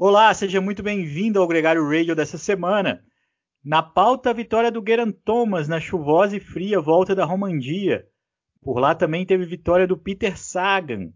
Olá, seja muito bem-vindo ao Gregário Radio dessa semana. Na pauta, a vitória do Geraint Thomas na chuvosa e fria volta da Romandia. Por lá também teve vitória do Peter Sagan.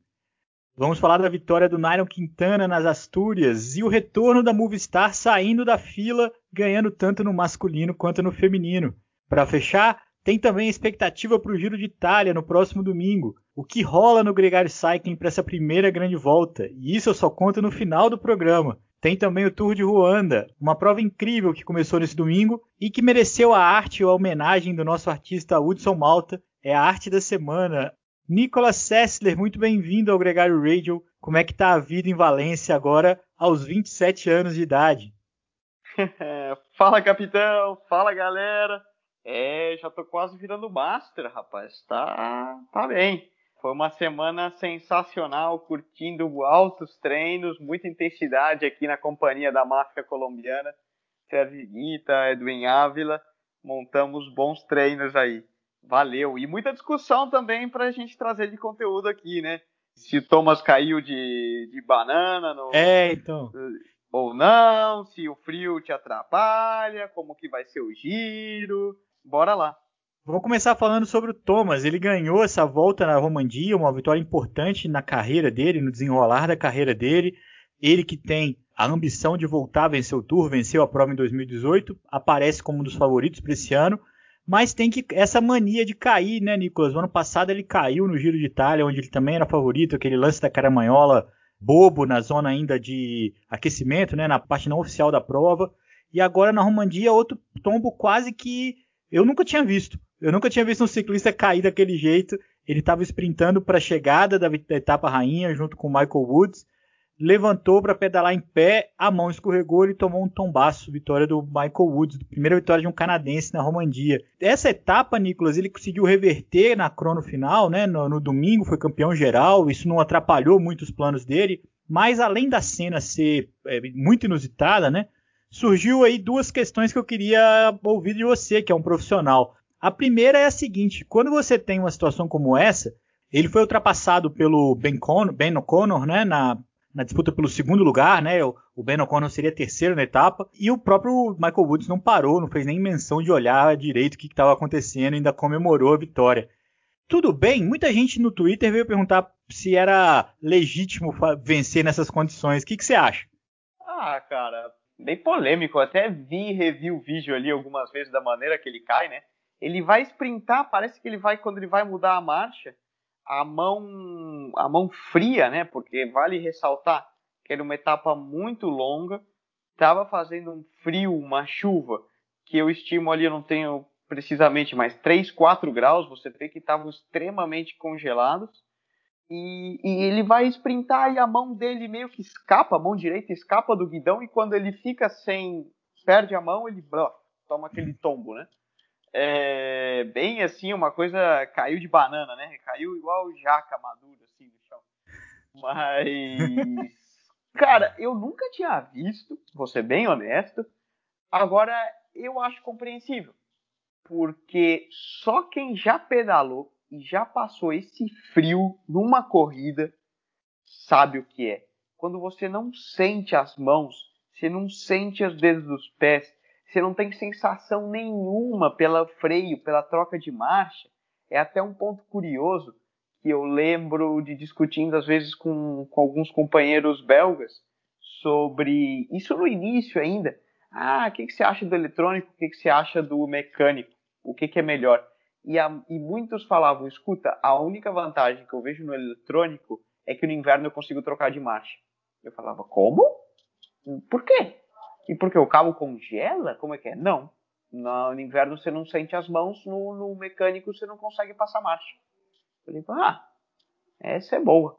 Vamos falar da vitória do Nairo Quintana nas Astúrias e o retorno da Movistar saindo da fila, ganhando tanto no masculino quanto no feminino. Para fechar, tem também a expectativa para o Giro de Itália no próximo domingo. O que rola no Gregário Cycling para essa primeira grande volta? E isso eu só conto no final do programa. Tem também o Tour de Ruanda, uma prova incrível que começou nesse domingo e que mereceu a arte ou a homenagem do nosso artista Hudson Malta. É a arte da semana. Nicolas Sessler, muito bem-vindo ao Gregário Radio. Como é que tá a vida em Valência agora, aos 27 anos de idade? fala, capitão! Fala, galera! É, já tô quase virando master, rapaz. Tá, tá bem. Foi uma semana sensacional, curtindo altos treinos, muita intensidade aqui na companhia da máfia colombiana. Sérgio Guita, Edwin Ávila, montamos bons treinos aí. Valeu. E muita discussão também para a gente trazer de conteúdo aqui, né? Se o Thomas caiu de, de banana no, é, então. ou não, se o frio te atrapalha, como que vai ser o giro. Bora lá. Vou começar falando sobre o Thomas. Ele ganhou essa volta na Romandia, uma vitória importante na carreira dele, no desenrolar da carreira dele. Ele que tem a ambição de voltar a vencer o Tour, venceu a prova em 2018, aparece como um dos favoritos para esse ano, mas tem que essa mania de cair, né, Nicolas? O ano passado ele caiu no Giro de Itália, onde ele também era favorito, aquele lance da caramanhola bobo na zona ainda de aquecimento, né, na parte não oficial da prova. E agora na Romandia outro tombo quase que eu nunca tinha visto. Eu nunca tinha visto um ciclista cair daquele jeito. Ele estava sprintando para a chegada da, da, etapa rainha junto com o Michael Woods. Levantou para pedalar em pé, a mão escorregou e tomou um tombaço. Vitória do Michael Woods, primeira vitória de um canadense na Romandia. Essa etapa, Nicolas, ele conseguiu reverter na crono final, né? No, no domingo foi campeão geral. Isso não atrapalhou muito os planos dele. Mas além da cena ser é, muito inusitada, né? Surgiu aí duas questões que eu queria ouvir de você, que é um profissional. A primeira é a seguinte: quando você tem uma situação como essa, ele foi ultrapassado pelo Ben, Con ben O'Connor, né, na, na, disputa pelo segundo lugar, né? O, o Ben O'Connor seria terceiro na etapa e o próprio Michael Woods não parou, não fez nem menção de olhar direito o que estava acontecendo, ainda comemorou a vitória. Tudo bem, muita gente no Twitter veio perguntar se era legítimo vencer nessas condições. O que, que você acha? Ah, cara, bem polêmico. Eu até vi e revi o vídeo ali algumas vezes da maneira que ele cai, né? Ele vai sprintar, parece que ele vai, quando ele vai mudar a marcha, a mão, a mão fria, né? Porque vale ressaltar que era uma etapa muito longa, estava fazendo um frio, uma chuva, que eu estimo ali, eu não tenho precisamente, mas 3, 4 graus, você vê que estavam extremamente congelados e, e, ele vai sprintar e a mão dele meio que escapa, a mão direita escapa do guidão e quando ele fica sem, perde a mão, ele toma aquele tombo, né? É, bem assim, uma coisa caiu de banana, né? Caiu igual jaca madura assim no chão. Mas cara, eu nunca tinha visto, vou ser bem honesto. Agora eu acho compreensível, porque só quem já pedalou e já passou esse frio numa corrida, sabe o que é. Quando você não sente as mãos, você não sente os dedos dos pés, você não tem sensação nenhuma pelo freio, pela troca de marcha. É até um ponto curioso que eu lembro de discutindo às vezes com, com alguns companheiros belgas sobre isso no início ainda. Ah, o que, que você acha do eletrônico? O que, que você acha do mecânico? O que, que é melhor? E, e muitos falavam: escuta, a única vantagem que eu vejo no eletrônico é que no inverno eu consigo trocar de marcha. Eu falava: como? Por quê? E porque o cabo congela? Como é que é? Não. No, inverno você não sente as mãos, no, no mecânico você não consegue passar marcha. Eu falei: ah, essa é boa.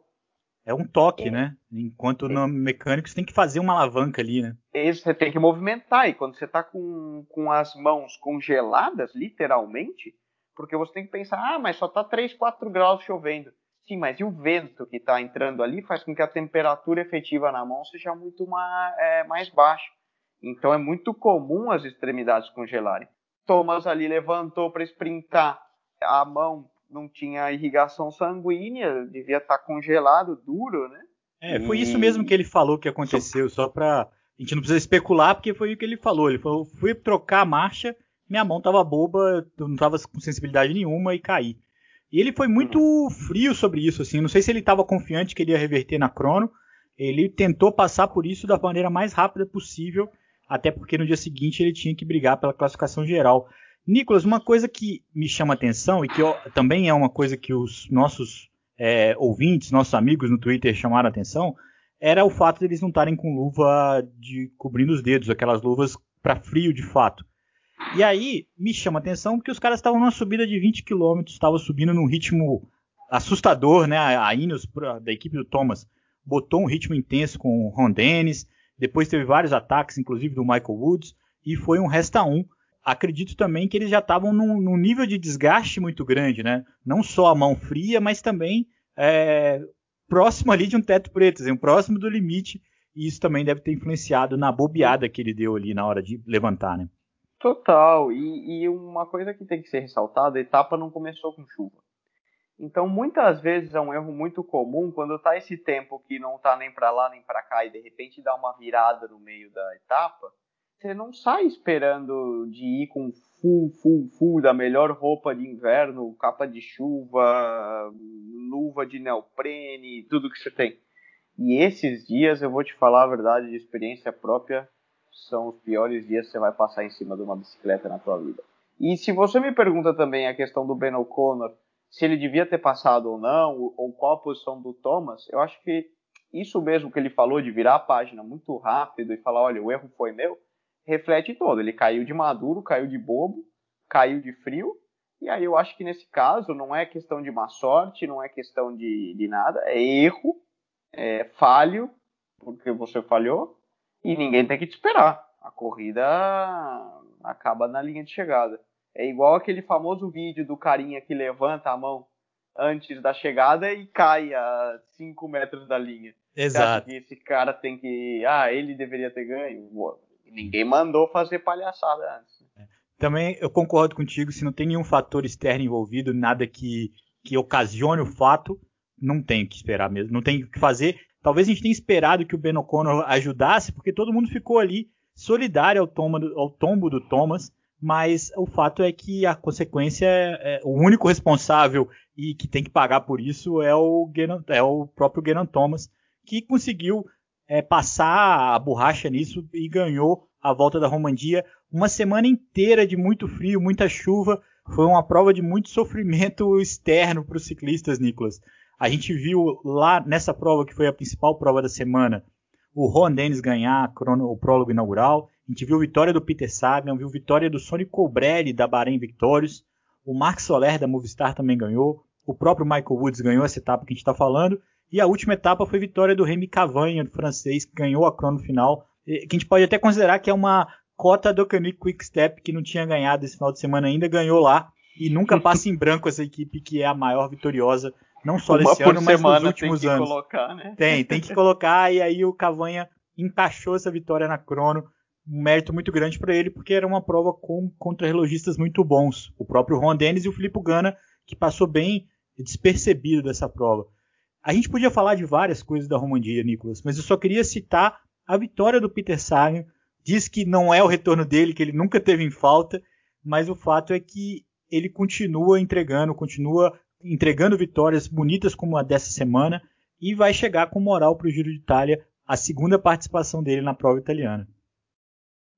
É um toque, é. né? Enquanto é. no mecânico você tem que fazer uma alavanca ali, né? Isso, você tem que movimentar. E quando você está com, com as mãos congeladas, literalmente, porque você tem que pensar, ah, mas só está 3, 4 graus chovendo. Sim, mas e o vento que está entrando ali faz com que a temperatura efetiva na mão seja muito mais, é, mais baixa. Então é muito comum as extremidades congelarem. Thomas ali levantou para sprintar, a mão não tinha irrigação sanguínea, devia estar tá congelado, duro, né? É, foi e... isso mesmo que ele falou que aconteceu, só pra. A gente não precisa especular, porque foi o que ele falou. Ele falou: fui trocar a marcha, minha mão tava boba, não tava com sensibilidade nenhuma e caí. E ele foi muito frio sobre isso, assim. Não sei se ele estava confiante que ele ia reverter na crono. Ele tentou passar por isso da maneira mais rápida possível, até porque no dia seguinte ele tinha que brigar pela classificação geral. Nicolas, uma coisa que me chama atenção e que eu, também é uma coisa que os nossos é, ouvintes, nossos amigos no Twitter chamaram atenção, era o fato de eles não estarem com luva de cobrindo os dedos, aquelas luvas para frio de fato. E aí me chama atenção porque os caras estavam numa subida de 20 km, estavam subindo num ritmo assustador, né? A Ineos da equipe do Thomas botou um ritmo intenso com o Ron Dennis, depois teve vários ataques, inclusive do Michael Woods, e foi um resta um acredito também que eles já estavam num, num, nível de desgaste muito grande, né? Não só a mão fria, mas também é, próximo ali de um teto preto, assim, próximo do limite. E isso também deve ter influenciado na bobeada que ele deu ali na hora de levantar, né? Total. E, e uma coisa que tem que ser ressaltada, a etapa não começou com chuva. Então, muitas vezes é um erro muito comum quando tá esse tempo que não tá nem para lá nem para cá e de repente dá uma virada no meio da etapa, você não sai esperando de ir com full, full, full da melhor roupa de inverno, capa de chuva, luva de neoprene, tudo que você tem. E esses dias, eu vou te falar a verdade de experiência própria, são os piores dias que você vai passar em cima de uma bicicleta na tua vida. E se você me pergunta também a questão do Ben O'Connor, se ele devia ter passado ou não, ou qual a posição do Thomas, eu acho que isso mesmo que ele falou de virar a página muito rápido e falar, olha, o erro foi meu, reflete todo. Ele caiu de maduro, caiu de bobo, caiu de frio. E aí eu acho que nesse caso não é questão de má sorte, não é questão de, de nada, é erro, é falho, porque você falhou, e ninguém tem que te esperar. A corrida acaba na linha de chegada. É igual aquele famoso vídeo do carinha que levanta a mão antes da chegada e cai a 5 metros da linha. Exato. que esse cara tem que. Ah, ele deveria ter ganho? Ninguém mandou fazer palhaçada antes. Também eu concordo contigo, se não tem nenhum fator externo envolvido, nada que, que ocasione o fato, não tem o que esperar mesmo, não tem o que fazer. Talvez a gente tenha esperado que o Ben O'Connor ajudasse, porque todo mundo ficou ali solidário ao tombo, ao tombo do Thomas, mas o fato é que a consequência é, é, o único responsável e que tem que pagar por isso é o, é o próprio Genan Thomas, que conseguiu é, passar a borracha nisso e ganhou a volta da Romandia. Uma semana inteira de muito frio, muita chuva. Foi uma prova de muito sofrimento externo para os ciclistas, Nicolas. A gente viu lá nessa prova, que foi a principal prova da semana, o Ron Dennis ganhar o prólogo inaugural. A gente viu vitória do Peter Sagan, viu vitória do Sonny Colbrelli da Bahrein Victorious. O Mark Soler da Movistar também ganhou. O próprio Michael Woods ganhou essa etapa que a gente está falando. E a última etapa foi vitória do Remy Cavanha, do francês, que ganhou a crono final. Que a gente pode até considerar que é uma cota do Canic Quick Step, que não tinha ganhado esse final de semana ainda, ganhou lá. E nunca passa em branco essa equipe que é a maior vitoriosa, não só uma desse ano, mas nos últimos tem que anos. Colocar, né? Tem, tem que colocar, e aí o Cavanha encaixou essa vitória na crono. Um mérito muito grande para ele, porque era uma prova com contra-relogistas muito bons. O próprio Ron Dennis e o Filipe Gana, que passou bem despercebido dessa prova. A gente podia falar de várias coisas da Romandia, Nicolas, mas eu só queria citar a vitória do Peter Sagan. Diz que não é o retorno dele, que ele nunca teve em falta, mas o fato é que ele continua entregando, continua entregando vitórias bonitas como a dessa semana e vai chegar com moral para o Giro de Itália, a segunda participação dele na prova italiana.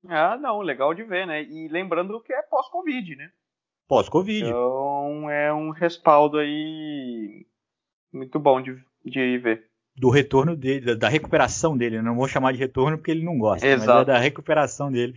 Ah, não, legal de ver, né? E lembrando que é pós-Covid, né? Pós-Covid. Então é um respaldo aí muito bom de, de ver. Do retorno dele, da recuperação dele. Não vou chamar de retorno porque ele não gosta, Exato. mas é da recuperação dele.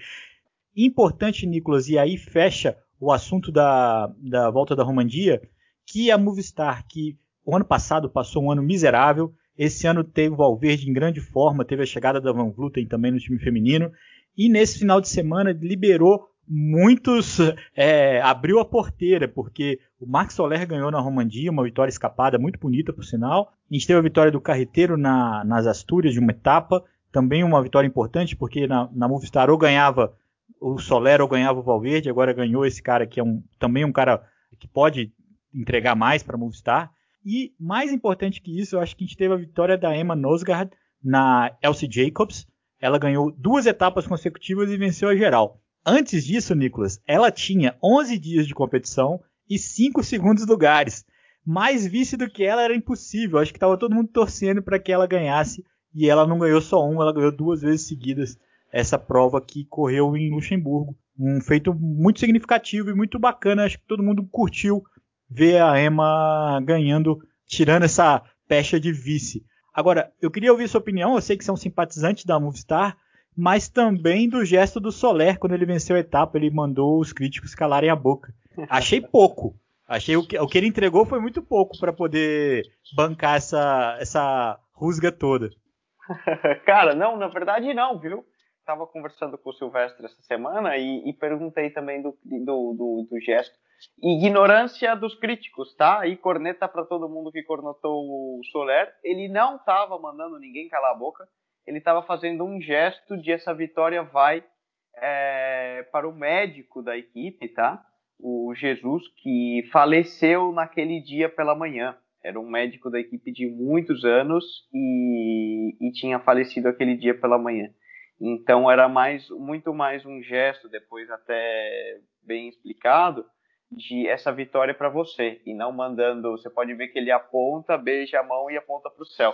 Importante, Nicolas, e aí fecha o assunto da, da volta da Romandia, que a Movistar, que o ano passado passou um ano miserável, esse ano teve o Valverde em grande forma, teve a chegada da Van Vluten também no time feminino, e nesse final de semana liberou muitos é, abriu a porteira, porque o Max Soler ganhou na Romandia, uma vitória escapada muito bonita, por sinal. A gente teve a vitória do Carreteiro na, nas Astúrias de uma etapa, também uma vitória importante, porque na, na Movistar ou ganhava o Soler ou ganhava o Valverde, agora ganhou esse cara que é um, também um cara que pode entregar mais para Movistar. E mais importante que isso, eu acho que a gente teve a vitória da Emma Nosgard na Elsie Jacobs. Ela ganhou duas etapas consecutivas e venceu a geral. Antes disso, Nicolas, ela tinha 11 dias de competição e 5 segundos lugares. Mais vice do que ela era impossível. Acho que estava todo mundo torcendo para que ela ganhasse e ela não ganhou só uma, ela ganhou duas vezes seguidas essa prova que correu em Luxemburgo. Um feito muito significativo e muito bacana. Acho que todo mundo curtiu ver a Emma ganhando, tirando essa pecha de vice. Agora, eu queria ouvir sua opinião. Eu sei que você é um simpatizante da Movistar, mas também do gesto do Soler quando ele venceu a etapa. Ele mandou os críticos calarem a boca. Achei pouco. Achei o que, o que ele entregou foi muito pouco para poder bancar essa, essa rusga toda. Cara, não, na verdade não, viu? Tava conversando com o Silvestre essa semana e, e perguntei também do, do, do, do gesto ignorância dos críticos, tá? E corneta para todo mundo que cornetou o Soler. Ele não estava mandando ninguém calar a boca. Ele estava fazendo um gesto de essa vitória vai é, para o médico da equipe, tá? O Jesus que faleceu naquele dia pela manhã. Era um médico da equipe de muitos anos e, e tinha falecido aquele dia pela manhã. Então era mais, muito mais um gesto, depois até bem explicado, de essa vitória para você e não mandando. Você pode ver que ele aponta, beija a mão e aponta para o céu.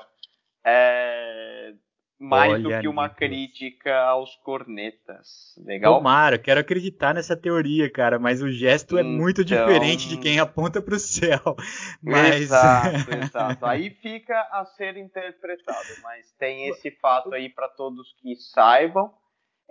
É, mais Olha, do que uma Nicolas. crítica aos cornetas. Legal? Tomara, quero acreditar nessa teoria, cara, mas o gesto então... é muito então diferente de quem aponta para o céu. Mas... Exato, exato. Aí fica a ser interpretado, mas tem esse fato aí para todos que saibam.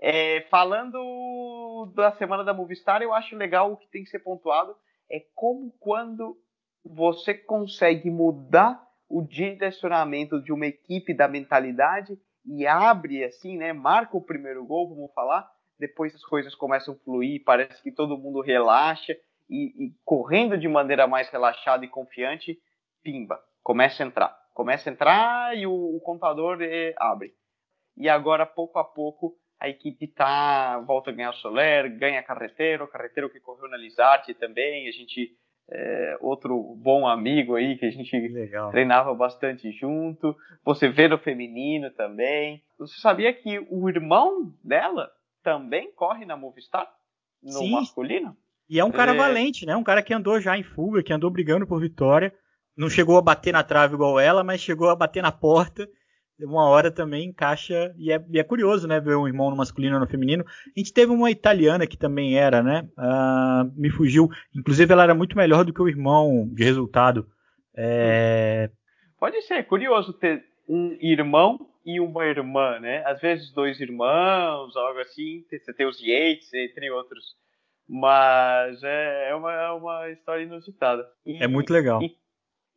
É, falando da semana da Movistar, eu acho legal o que tem que ser pontuado é como quando você consegue mudar o direcionamento de uma equipe da mentalidade e abre assim, né? Marca o primeiro gol, vamos falar. Depois as coisas começam a fluir, parece que todo mundo relaxa e, e correndo de maneira mais relaxada e confiante, pimba, começa a entrar, começa a entrar e o, o contador é, abre. E agora pouco a pouco a equipe tá volta a ganhar o Soler, ganha Carreteiro, Carreteiro que correu na Lizarte também, a gente é, outro bom amigo aí que a gente Legal. treinava bastante junto. Você vê no feminino também. Você sabia que o irmão dela também corre na Movistar no Sim. masculino? E é um cara é... valente, né? Um cara que andou já em fuga, que andou brigando por vitória. Não chegou a bater na trave igual ela, mas chegou a bater na porta uma hora também encaixa, e é, e é, curioso, né, ver um irmão no masculino e no feminino. A gente teve uma italiana que também era, né, uh, me fugiu, inclusive ela era muito melhor do que o irmão de resultado. É... Pode ser, é curioso ter um irmão e uma irmã, né, às vezes dois irmãos, algo assim, você tem os Yates, entre outros, mas é, é uma, é uma história inusitada. E, é muito legal. E,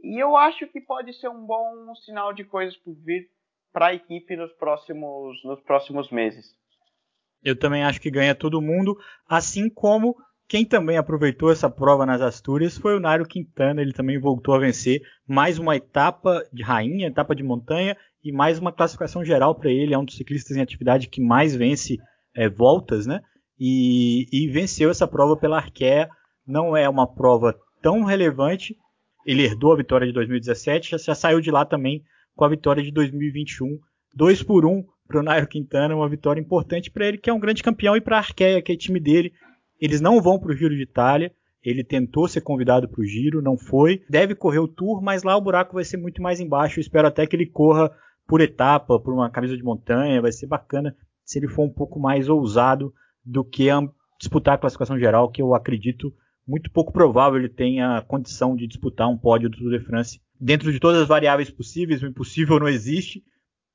e eu acho que pode ser um bom sinal de coisas por vir para a equipe nos próximos, nos próximos meses. Eu também acho que ganha todo mundo, assim como quem também aproveitou essa prova nas Astúrias foi o Nairo Quintana, ele também voltou a vencer mais uma etapa de rainha, etapa de montanha e mais uma classificação geral para ele, é um dos ciclistas em atividade que mais vence é, voltas, né? E, e, venceu essa prova pela Arkea, não é uma prova tão relevante, ele herdou a vitória de 2017, já, já saiu de lá também com a vitória de 2021. 2 por 1 para o Nairo Quintana, uma vitória importante para ele, que é um grande campeão, e para a Arkea, que é time dele. Eles não vão para o Giro de Itália. Ele tentou ser convidado para o Giro, não foi. Deve correr o Tour, mas lá o buraco vai ser muito mais embaixo. Eu espero até que ele corra por etapa, por uma camisa de montanha. Vai ser bacana se ele for um pouco mais ousado do que disputar a classificação geral, que eu acredito muito pouco provável ele tenha condição de disputar um pódio do Tour de France dentro de todas as variáveis possíveis, o impossível não existe,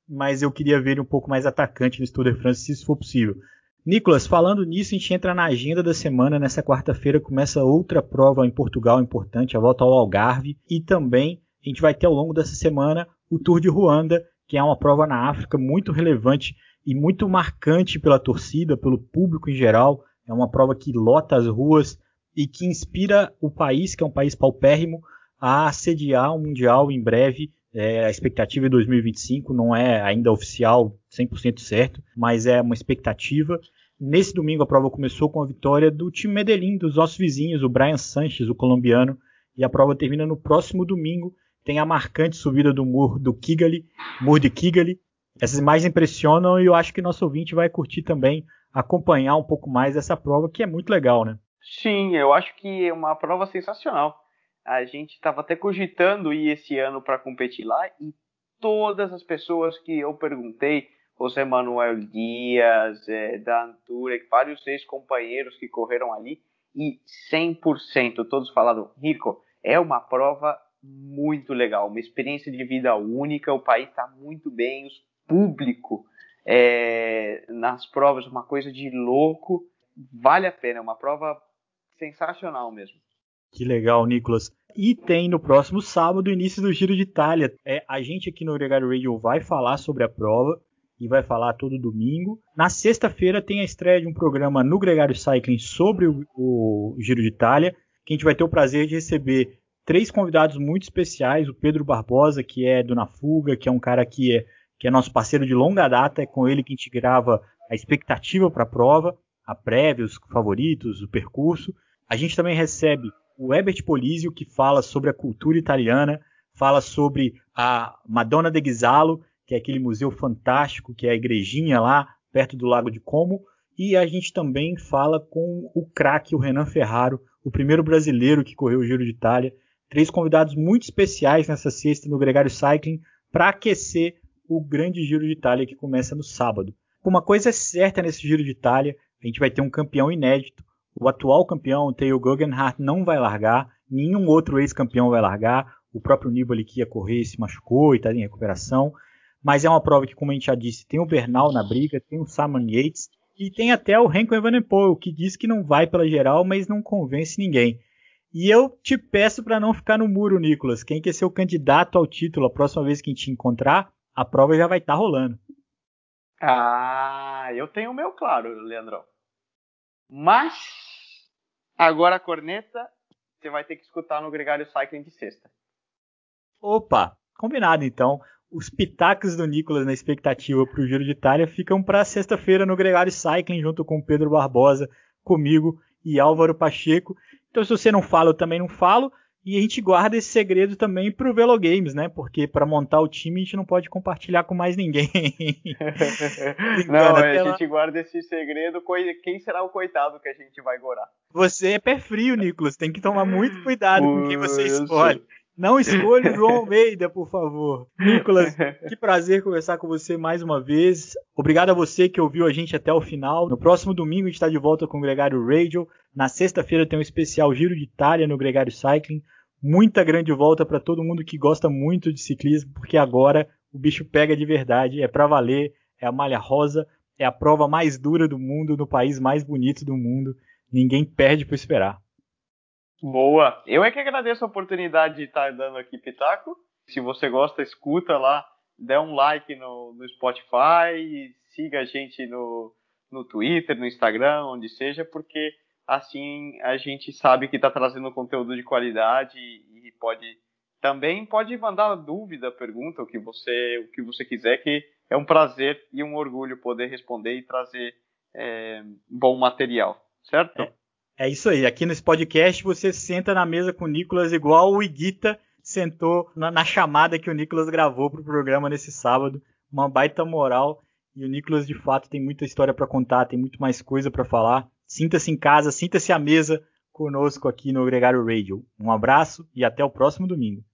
mas eu queria ver ele um pouco mais atacante no Tour de France, se isso for possível. Nicolas, falando nisso, a gente entra na agenda da semana. Nessa quarta-feira começa outra prova em Portugal importante, a volta ao Algarve, e também a gente vai ter ao longo dessa semana o Tour de Ruanda, que é uma prova na África muito relevante e muito marcante pela torcida, pelo público em geral. É uma prova que lota as ruas e que inspira o país, que é um país paupérrimo, a sediar um Mundial em breve. É, a expectativa é 2025, não é ainda oficial 100% certo, mas é uma expectativa. Nesse domingo a prova começou com a vitória do time Medellín, dos nossos vizinhos, o Brian Sanches, o colombiano, e a prova termina no próximo domingo. tem a marcante subida do muro do Kigali, muro de Kigali. Essas imagens impressionam e eu acho que nosso ouvinte vai curtir também acompanhar um pouco mais essa prova, que é muito legal, né? Sim, eu acho que é uma prova sensacional. A gente estava até cogitando ir esse ano para competir lá e todas as pessoas que eu perguntei, José Manuel Dias, é, Dan Turek, vários ex-companheiros que correram ali, e 100% todos falaram, Rico, é uma prova muito legal, uma experiência de vida única, o país está muito bem, o público é, nas provas, uma coisa de louco, vale a pena, é uma prova sensacional mesmo. Que legal, Nicolas. E tem no próximo sábado o início do Giro de Itália. É, a gente aqui no Gregário Radio vai falar sobre a prova e vai falar todo domingo. Na sexta-feira tem a estreia de um programa no Gregário Cycling sobre o, o Giro de Itália, que a gente vai ter o prazer de receber três convidados muito especiais, o Pedro Barbosa, que é do Na Fuga, que é um cara que é, que é nosso parceiro de longa data, é com ele que a gente grava a expectativa para a prova, a prévia, os favoritos, o percurso. A gente também recebe o Herbert Polizio, que fala sobre a cultura italiana, fala sobre a Madonna de Ghisalo, que é aquele museu fantástico, que é a igrejinha lá, perto do Lago de Como. E a gente também fala com o craque, o Renan Ferraro, o primeiro brasileiro que correu o Giro de Itália. Três convidados muito especiais nessa sexta no Gregário Cycling para aquecer o grande Giro de Itália que começa no sábado. Uma coisa é certa nesse Giro de Itália, a gente vai ter um campeão inédito, o atual campeão, o Theo Guggenhardt, não vai largar, nenhum outro ex-campeão vai largar. O próprio Nibali que ia correr se machucou e está em recuperação. Mas é uma prova que, como a gente já disse, tem o Bernal na briga, tem o Simon Yates e tem até o Renko Evenepoel, que diz que não vai pela geral, mas não convence ninguém. E eu te peço para não ficar no muro, Nicolas. Quem quer ser o candidato ao título a próxima vez que gente encontrar, a prova já vai estar tá rolando. Ah, eu tenho o meu claro, Leandrão. Mas agora a corneta você vai ter que escutar no Gregário Cycling de sexta. Opa, combinado então. Os pitacos do Nicolas na expectativa para o Giro de Itália ficam para sexta-feira no Gregário Cycling, junto com Pedro Barbosa, comigo e Álvaro Pacheco. Então, se você não fala, eu também não falo. E a gente guarda esse segredo também para o Velo Games, né? Porque para montar o time a gente não pode compartilhar com mais ninguém. não, a gente guarda esse segredo. Quem será o coitado que a gente vai gorar? Você é pé frio, Nicolas. Tem que tomar muito cuidado com quem você escolhe. Não escolha o João Almeida, por favor. Nicolas, que prazer conversar com você mais uma vez. Obrigado a você que ouviu a gente até o final. No próximo domingo a gente está de volta com o Gregário Radio. Na sexta-feira tem um especial Giro de Itália no Gregário Cycling. Muita grande volta para todo mundo que gosta muito de ciclismo, porque agora o bicho pega de verdade, é para valer, é a malha rosa, é a prova mais dura do mundo, no país mais bonito do mundo. Ninguém perde por esperar. Boa! Eu é que agradeço a oportunidade de estar dando aqui pitaco. Se você gosta, escuta lá, dê um like no, no Spotify, siga a gente no, no Twitter, no Instagram, onde seja, porque assim a gente sabe que está trazendo conteúdo de qualidade e, e pode também pode mandar dúvida, pergunta, o que você o que você quiser, que é um prazer e um orgulho poder responder e trazer é, bom material, certo? É, é, isso aí. Aqui nesse podcast você senta na mesa com o Nicolas igual o Iguita sentou na, na chamada que o Nicolas gravou para o programa nesse sábado. Uma baita moral. E o Nicolas, de fato, tem muita história para contar, tem muito mais coisa para falar. Sinta-se em casa, sinta-se à mesa conosco aqui no Gregário Radio. Um abraço e até o próximo domingo.